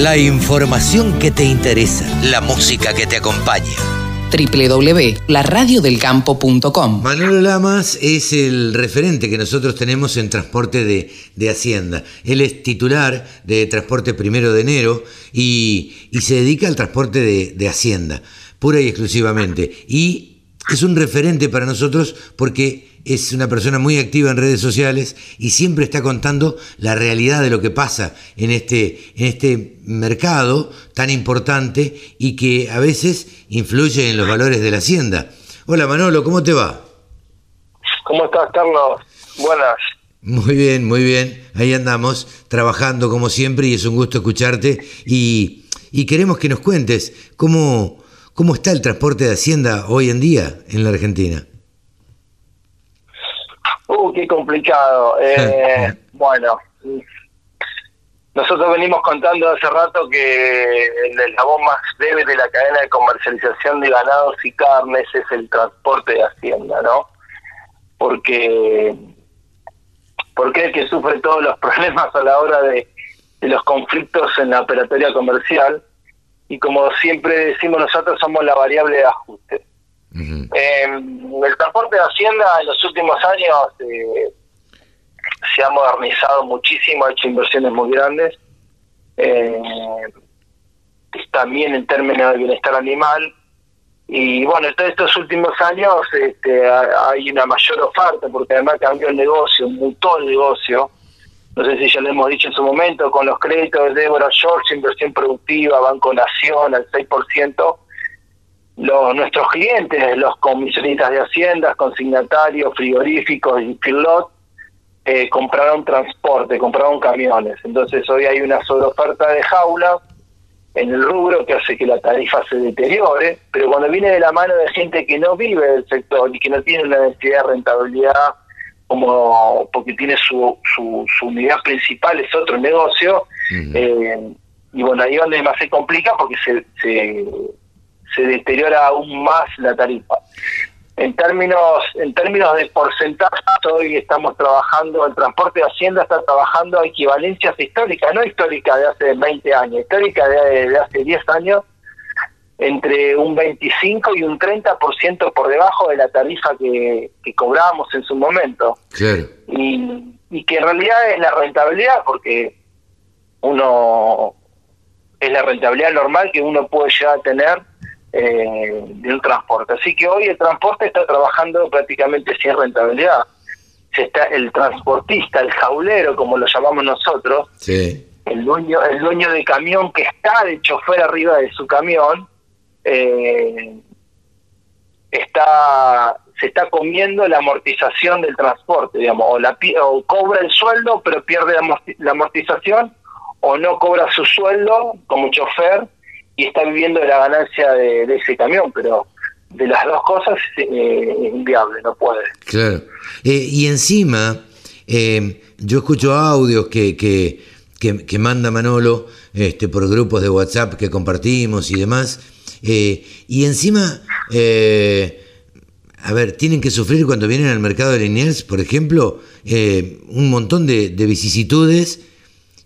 La información que te interesa, la música que te acompaña www.laradiodelcampo.com. Manolo Lamas es el referente que nosotros tenemos en transporte de, Hacienda. Él es titular de Transporte Primero de Enero y, se dedica al transporte de, de Hacienda, pura y exclusivamente. Y es un referente para nosotros porque es una persona muy activa en redes sociales y siempre está contando la realidad de lo que pasa en este, en este mercado tan importante y que a veces influye en los valores de la hacienda. Hola Manolo, ¿cómo te va? ¿Cómo estás, Carlos? Buenas. Muy bien, muy bien. Ahí andamos, trabajando como siempre y es un gusto escucharte y, y queremos que nos cuentes cómo, cómo está el transporte de Hacienda hoy en día en la Argentina. Uh, qué complicado. Eh, bueno, nosotros venimos contando hace rato que el eslabón más débil de la cadena de comercialización de ganados y carnes es el transporte de Hacienda, ¿no? Porque, porque es el que sufre todos los problemas a la hora de, los conflictos en la operatoria comercial y como siempre decimos nosotros somos la variable de ajuste. Eh, el transporte de Hacienda en los últimos años eh, se ha modernizado muchísimo, ha hecho inversiones muy grandes. Eh, también en términos de bienestar animal. Y bueno, estos últimos años este, hay una mayor oferta, porque además cambió el negocio, mutó el negocio. No sé si ya lo hemos dicho en su momento, con los créditos de Deborah George, inversión productiva, Banco Nación al 6%, los, nuestros clientes, los comisionistas de haciendas, consignatarios, frigoríficos y pilot, eh, compraron transporte, compraron camiones. Entonces hoy hay una sobreoferta de jaula en el rubro que hace que la tarifa se deteriore, pero cuando viene de la mano de gente que no vive del sector y que no tiene una necesidad de rentabilidad como porque tiene su, su, unidad principal es otro negocio, eh, y bueno, ahí es donde más se complica porque se, se se deteriora aún más la tarifa. En términos, en términos de porcentaje, hoy estamos trabajando, el transporte de Hacienda está trabajando a equivalencias históricas, no históricas de hace 20 años, históricas de, hace 10 años, entre un 25 y un 30% por debajo de la tarifa que, que cobramos en su momento. Y, y que en realidad es la rentabilidad, porque uno es la rentabilidad normal que uno puede llegar a tener eh, de un transporte. Así que hoy el transporte está trabajando prácticamente sin rentabilidad. Se está el transportista, el jaulero, como lo llamamos nosotros, el dueño, el dueño de camión que está de chofer arriba de su camión, eh, está se está comiendo la amortización del transporte, digamos, o, la, o cobra el sueldo pero pierde la amortización, o no cobra su sueldo como chofer y está viviendo de la ganancia de, ese camión, pero de las dos cosas eh, es inviable, no puede. Claro. Eh, y encima, eh, yo escucho audios que, que, que, manda Manolo este, por grupos de WhatsApp que compartimos y demás, y encima, a ver, tienen que sufrir cuando vienen al mercado de Liniers, por ejemplo, un montón de, de vicisitudes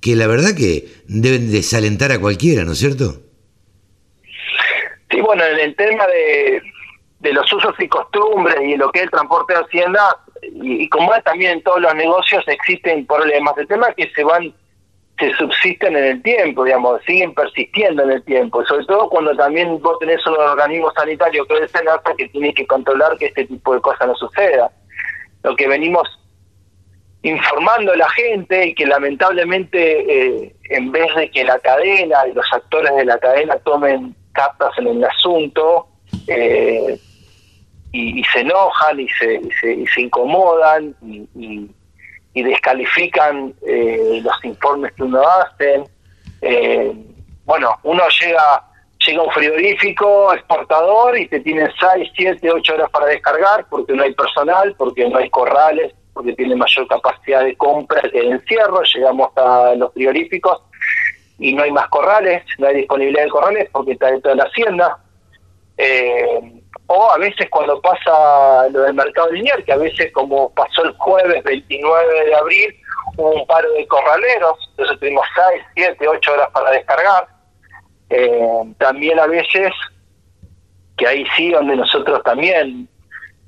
que la verdad que deben desalentar a cualquiera, ¿no es cierto? Sí, bueno, en el tema de, los usos y costumbres y lo que es el transporte de Hacienda, y, como es también en todos los negocios, existen problemas. El tema es que se van, se subsisten en el tiempo, digamos, siguen persistiendo en el tiempo, sobre todo cuando también vos tenés un organismo sanitario que es el que tiene que controlar que este tipo de cosas no suceda. Lo que venimos informando a la gente y que lamentablemente eh, en vez de que la cadena y los actores de la cadena tomen cartas en el asunto eh, y, se enojan y se, y se, incomodan y, descalifican eh, los informes que uno hace. Eh, bueno, uno llega llega un frigorífico exportador y te tienen 6, 7, 8 horas para descargar porque no hay personal, porque no hay corrales, porque tiene mayor capacidad de compra que de encierro. Llegamos a los frigoríficos y no hay más corrales, no hay disponibilidad de corrales porque está dentro de la hacienda. Eh, o a veces cuando pasa lo del mercado lineal, que a veces como pasó el jueves 29 de abril, hubo un paro de corraleros, entonces tuvimos 6, 7, 8 horas para descargar. Eh, también a veces, que ahí sí, donde nosotros también,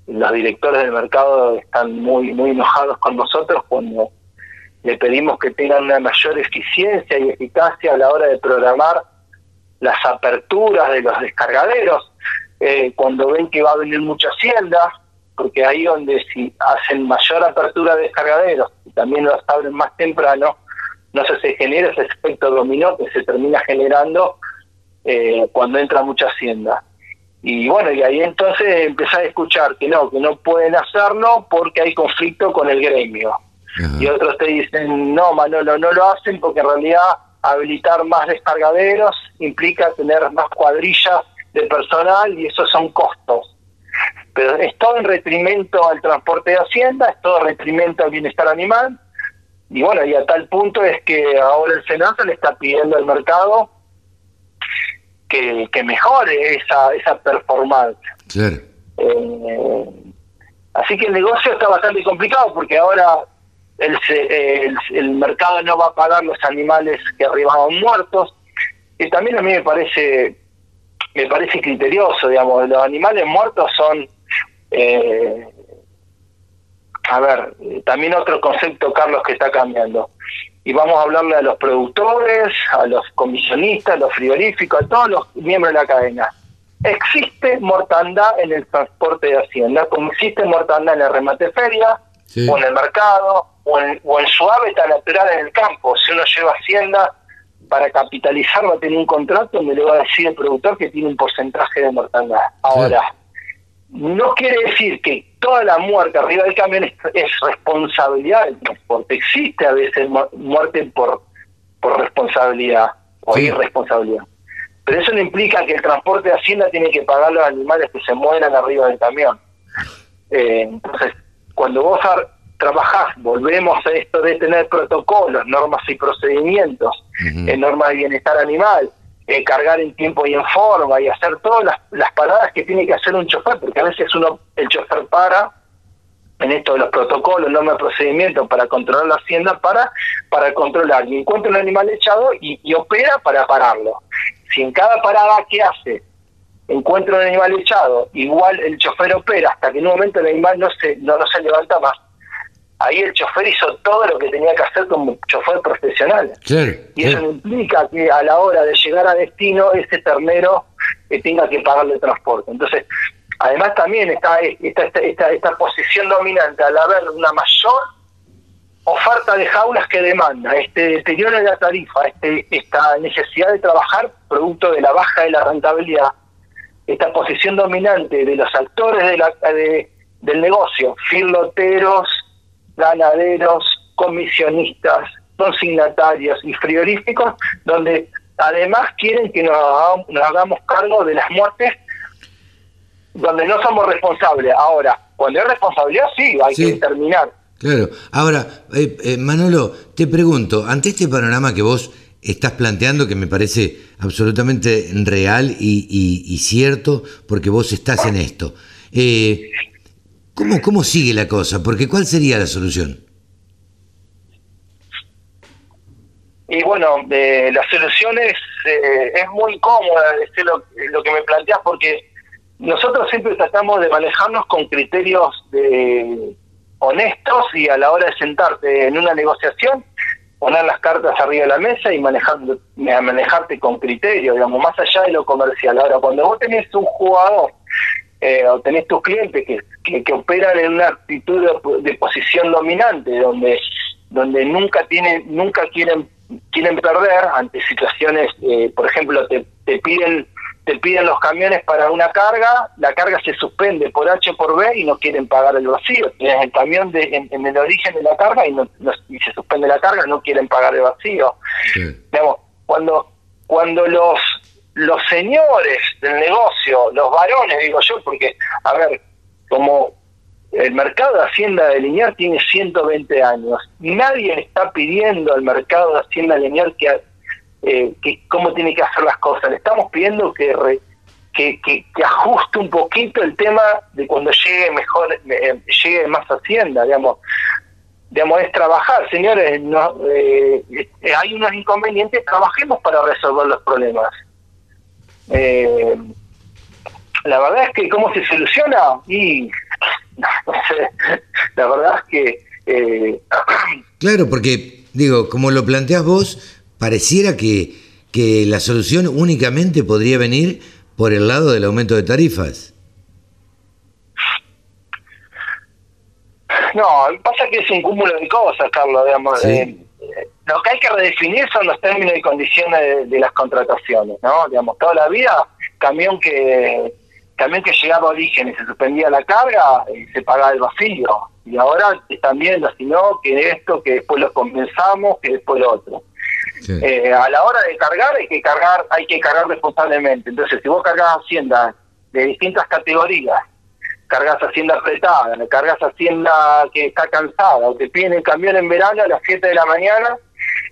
los directores del mercado están muy, muy enojados con nosotros cuando le pedimos que tengan una mayor eficiencia y eficacia a la hora de programar las aperturas de los descargaderos, eh, cuando ven que va a venir mucha hacienda, porque ahí donde si hacen mayor apertura de descargaderos y también los abren más temprano, no se, se genera ese efecto dominó que se termina generando eh, cuando entra mucha hacienda. Y bueno, y ahí entonces empezás a escuchar que no, que no pueden hacerlo porque hay conflicto con el gremio. Y otros te dicen, no, Manolo, no lo hacen porque en realidad habilitar más descargaderos implica tener más cuadrillas de personal y esos son costos. Pero es todo en retrimento al transporte de Hacienda, es todo en retrimento al bienestar animal. Y bueno, y a tal punto es que ahora el Senado le está pidiendo al mercado que, que mejore esa, esa performance. Eh, así que el negocio está bastante complicado porque ahora el, el, el, mercado no va a pagar los animales que arribaban muertos. Y también a mí me parece me parece criterioso, digamos, los animales muertos son eh, a ver, también otro concepto, Carlos, que está cambiando. Y vamos a hablarle a los productores, a los comisionistas, a los frigoríficos, a todos los miembros de la cadena. Existe mortandad en el transporte de Hacienda, como existe mortandad en el remate feria, o en el mercado, o en, o en su hábitat natural en el campo. Si uno lleva Hacienda para capitalizar, va a tener un contrato donde le va a decir el productor que tiene un porcentaje de mortandad. Ahora, no quiere decir que toda la muerte arriba del camión es, responsabilidad del transporte. Existe a veces muerte por, por responsabilidad o irresponsabilidad. Pero eso no implica que el transporte de Hacienda tiene que pagar los animales que se mueran arriba del camión. Eh, entonces, cuando vos trabajás, volvemos a esto de tener protocolos, normas y procedimientos, en normas de bienestar animal, eh, cargar en tiempo y en forma y hacer todas las, las, paradas que tiene que hacer un chofer, porque a veces uno el chofer para en esto de los protocolos, normas de procedimiento para controlar la hacienda, para, para controlar. Y encuentra un animal echado y, opera para pararlo. Si en cada parada que hace encuentra un animal echado, igual el chofer opera hasta que en un momento el animal no se, no, no se levanta más, ahí el chofer hizo todo lo que tenía que hacer como chofer profesional. y eso implica que a la hora de llegar a destino, ese ternero eh, tenga que pagarle transporte. Entonces, además también está esta, esta, esta, posición dominante, al haber una mayor oferta de jaulas que demanda, este deterioro de la tarifa, este, esta necesidad de trabajar producto de la baja de la rentabilidad, esta posición dominante de los actores de la, del negocio, filoteros, ganaderos, comisionistas, consignatarios y frigoríficos, donde además quieren que nos hagamos, cargo de las muertes donde no somos responsables. Ahora, cuando hay responsabilidad, sí, hay que determinar. Claro. Ahora, eh, eh, Manolo, te pregunto, ante este panorama que vos estás planteando, que me parece absolutamente real y, cierto, porque vos estás en esto, eh, ¿Cómo, ¿Cómo sigue la cosa? Porque ¿cuál sería la solución? Y bueno, eh, la solución es, eh, es muy cómoda, es lo, lo, que me planteas, porque nosotros siempre tratamos de manejarnos con criterios de honestos y a la hora de sentarte en una negociación, poner las cartas arriba de la mesa y manejar, manejarte con criterio, digamos, más allá de lo comercial. Ahora, cuando vos tenés un jugador eh, o tenés tus clientes que, que, operan en una actitud de, posición dominante, donde donde nunca tienen, nunca quieren quieren perder ante situaciones, eh, por ejemplo, te, te piden te piden los camiones para una carga, la carga se suspende por H o por B y no quieren pagar el vacío. Tienes el camión de, en, el origen de la carga y, no, y se suspende la carga, no quieren pagar el vacío. Digamos, cuando, cuando los los señores del negocio, los varones, digo yo, porque, a ver, como el mercado de Hacienda de Linear tiene 120 años, nadie está pidiendo al mercado de Hacienda de que, eh, que cómo tiene que hacer las cosas, le estamos pidiendo que, que, que, ajuste un poquito el tema de cuando llegue mejor, eh, llegue más Hacienda, digamos. digamos, es trabajar, señores, no, eh, eh, hay unos inconvenientes, trabajemos para resolver los problemas. Eh, la verdad es que cómo se soluciona y no, sé, la verdad es que... claro, porque digo, como lo planteas vos, pareciera que, que la solución únicamente podría venir por el lado del aumento de tarifas. No, pasa que es un cúmulo de cosas, Carlos. Digamos, eh, lo que hay que redefinir son los términos y condiciones de, las contrataciones, ¿no? Digamos, toda la vida, camión que camión que llegaba a origen y se suspendía la carga, eh, se pagaba el vacío. Y ahora están viendo, si no, que esto, que después lo compensamos, que después lo otro. Eh, a la hora de cargar hay que cargar hay que cargar responsablemente entonces si vos cargas hacienda de distintas categorías cargas hacienda apretada, cargas hacienda que está cansada, o te piden el camión en verano a las 7 de la mañana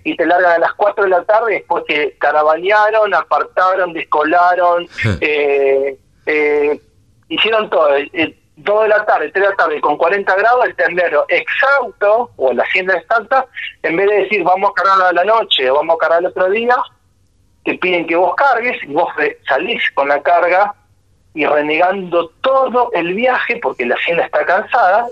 y te largan a las 4 de la tarde después que caravanearon, apartaron, descolaron, eh, eh, hicieron todo. Eh, dos de la tarde, 3 de la tarde, con 40 grados, el tendero exhausto, o la hacienda Santa, en vez de decir vamos a cargar a la noche o vamos a cargar el otro día, te piden que vos cargues y vos salís con la carga y renegando todo el viaje porque la hacienda está cansada.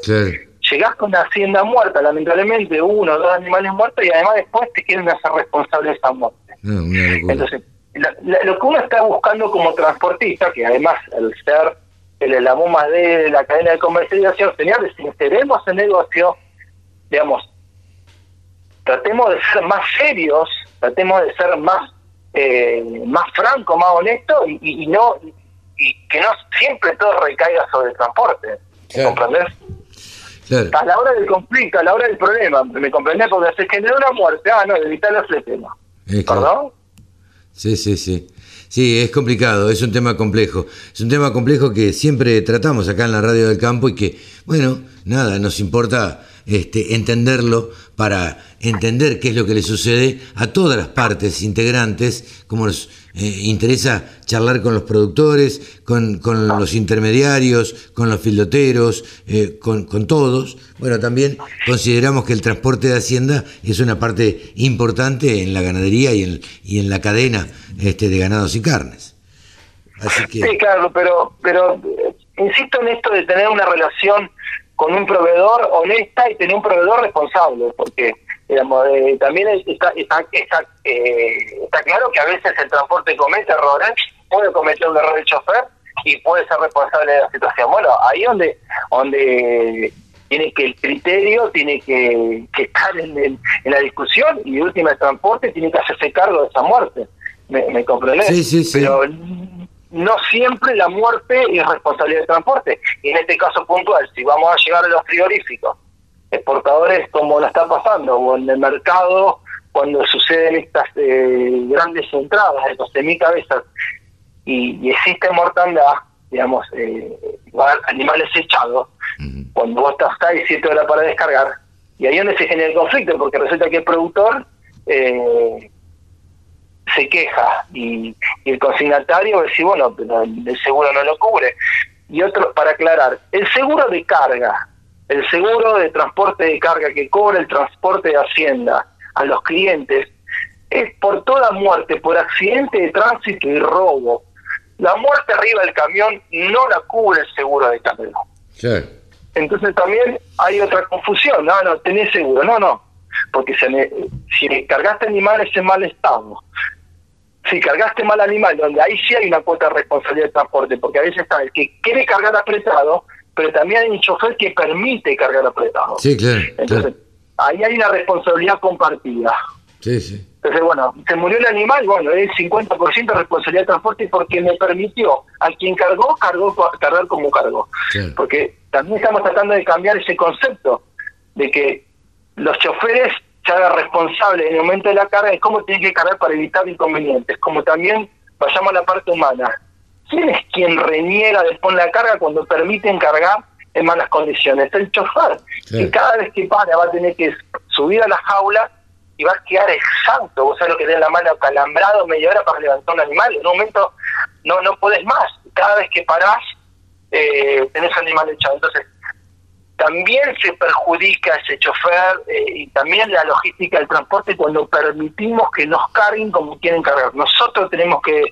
Llegás con la hacienda muerta, lamentablemente, uno o dos animales muertos y además después te quieren hacer responsable de esa muerte. Entonces, lo que uno está buscando como transportista, que además el ser el eslabón más de la cadena de comercialización, señores, sinceremos el negocio, digamos, tratemos de ser más serios, tratemos de ser más eh, más franco, más honesto y, y no y que no siempre todo recaiga sobre el transporte. ¿Me comprendés? A la hora del conflicto, a la hora del problema, ¿me comprendés? Porque se generó una muerte, ah, no, evitar ese tema. ¿Perdón? Sí, sí, sí. Sí, es complicado, es un tema complejo. Es un tema complejo que siempre tratamos acá en la radio del campo y que, bueno, nada, nos importa este, entenderlo para entender qué es lo que le sucede a todas las partes integrantes, como nos eh, interesa charlar con los productores, con, los intermediarios, con los filoteros, eh, con, todos. Bueno, también consideramos que el transporte de Hacienda es una parte importante en la ganadería y en, y en la cadena este, de ganados y carnes. Sí, claro, pero, pero eh, insisto en esto de tener una relación con un proveedor honesta y tener un proveedor responsable, porque digamos, eh, también está, está, está, eh, está, claro que a veces el transporte comete errores, puede cometer un error el chofer y puede ser responsable de la situación. Bueno, ahí donde donde tiene que el criterio tiene que, estar en, en, la discusión y última el transporte tiene que hacerse cargo de esa muerte. ¿Me, me comprendés? Sí, sí, sí. Pero no siempre la muerte es responsabilidad del transporte. Y en este caso puntual, si vamos a llegar a los frigoríficos, exportadores como lo está pasando, o en el mercado, cuando suceden estas eh, grandes entradas de 12.000 cabezas y, existe mortandad, digamos, eh, animales echados, cuando vos estás ahí 7 horas para descargar, y ahí es donde se genera el conflicto, porque resulta que el productor eh, se queja y, el consignatario dice, bueno, pero el seguro no lo cubre. Y otro, para aclarar, el seguro de carga, el seguro de transporte de carga que cobra el transporte de Hacienda a los clientes es por toda muerte, por accidente de tránsito y robo. La muerte arriba del camión no la cubre el seguro de carga. Entonces también hay otra confusión, no, no, tenés seguro, no, no, porque se si cargaste animales en mal estado, si cargaste mal animal, donde ahí sí hay una cuota de responsabilidad de transporte, porque a veces está el que quiere cargar apretado, pero también hay un chofer que permite cargar apretado. Sí, claro. Entonces, ahí hay una responsabilidad compartida. Sí, sí. Entonces, bueno, se murió el animal, bueno, es 50% de responsabilidad de transporte porque me permitió al quien cargó, cargó cargar como cargó. Porque también estamos tratando de cambiar ese concepto de que los choferes se haga responsable en el momento de la carga de cómo tiene que cargar para evitar inconvenientes, como también vayamos a la parte humana. ¿Quién es quien reniega después la carga cuando permiten cargar en malas condiciones? El chofer, que cada vez que para va a tener que subir a la jaula y va a quedar exhausto. Vos sabés lo que tiene la mano calambrado media hora para levantar un animal. En un momento no no podés más. Cada vez que parás, eh, tenés animal echado. Entonces, también se perjudica ese chofer eh, y también la logística del transporte cuando permitimos que nos carguen como quieren cargar. Nosotros tenemos que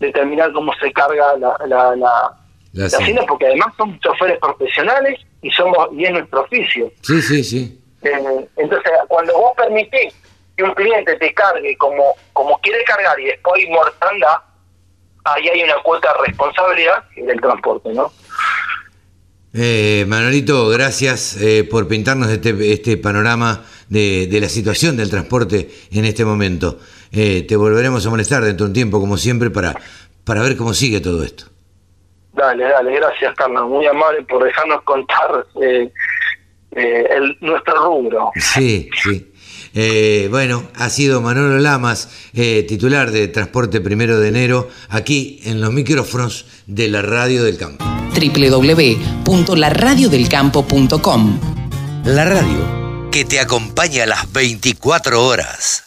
determinar cómo se carga la, la, la, hacienda, porque además son choferes profesionales y somos y es nuestro oficio. Sí, sí, sí. Eh, entonces, cuando vos permitís que un cliente te cargue como, como quiere cargar y después hay mortandad, ahí hay una cuota de responsabilidad del transporte, ¿no? Eh, Manolito, gracias eh, por pintarnos este, este panorama de, la situación del transporte en este momento. Eh, te volveremos a molestar dentro de un tiempo, como siempre, para, para ver cómo sigue todo esto. Dale, dale, gracias, Carlos. Muy amable por dejarnos contar eh, el, nuestro rubro. Sí, sí. bueno, ha sido Manolo Lamas, titular de Transporte Primero de Enero, aquí en los micrófonos de la Radio del Campo www.laradiodelcampo.com. La radio que te acompaña a las 24 horas.